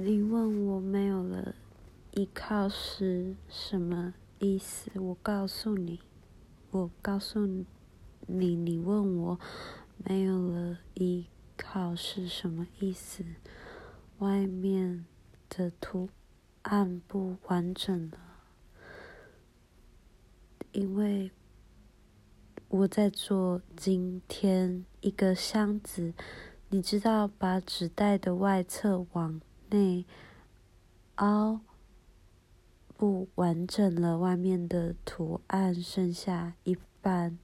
你问我没有了依靠是什么意思？我告诉你，我告诉你，你问我没有了依靠是什么意思？外面的图案不完整了，因为我在做今天一个箱子，你知道，把纸袋的外侧往。内凹不完整了，外面的图案剩下一半。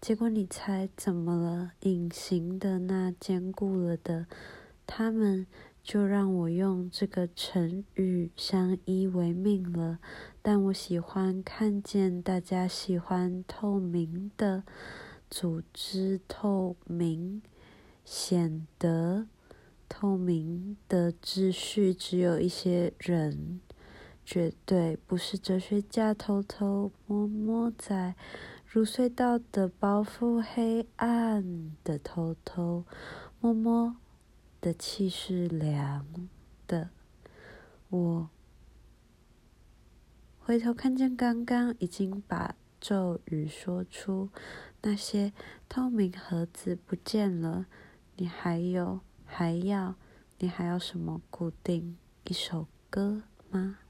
结果你猜怎么了？隐形的那坚固了的，他们就让我用这个成语相依为命了。但我喜欢看见大家喜欢透明的组织，透明显得。透明的秩序，只有一些人，绝对不是哲学家偷偷摸摸在入隧道的包袱黑暗的偷偷摸摸的气是凉的。我回头看见刚刚已经把咒语说出，那些透明盒子不见了，你还有？还要，你还要什么固定一首歌吗？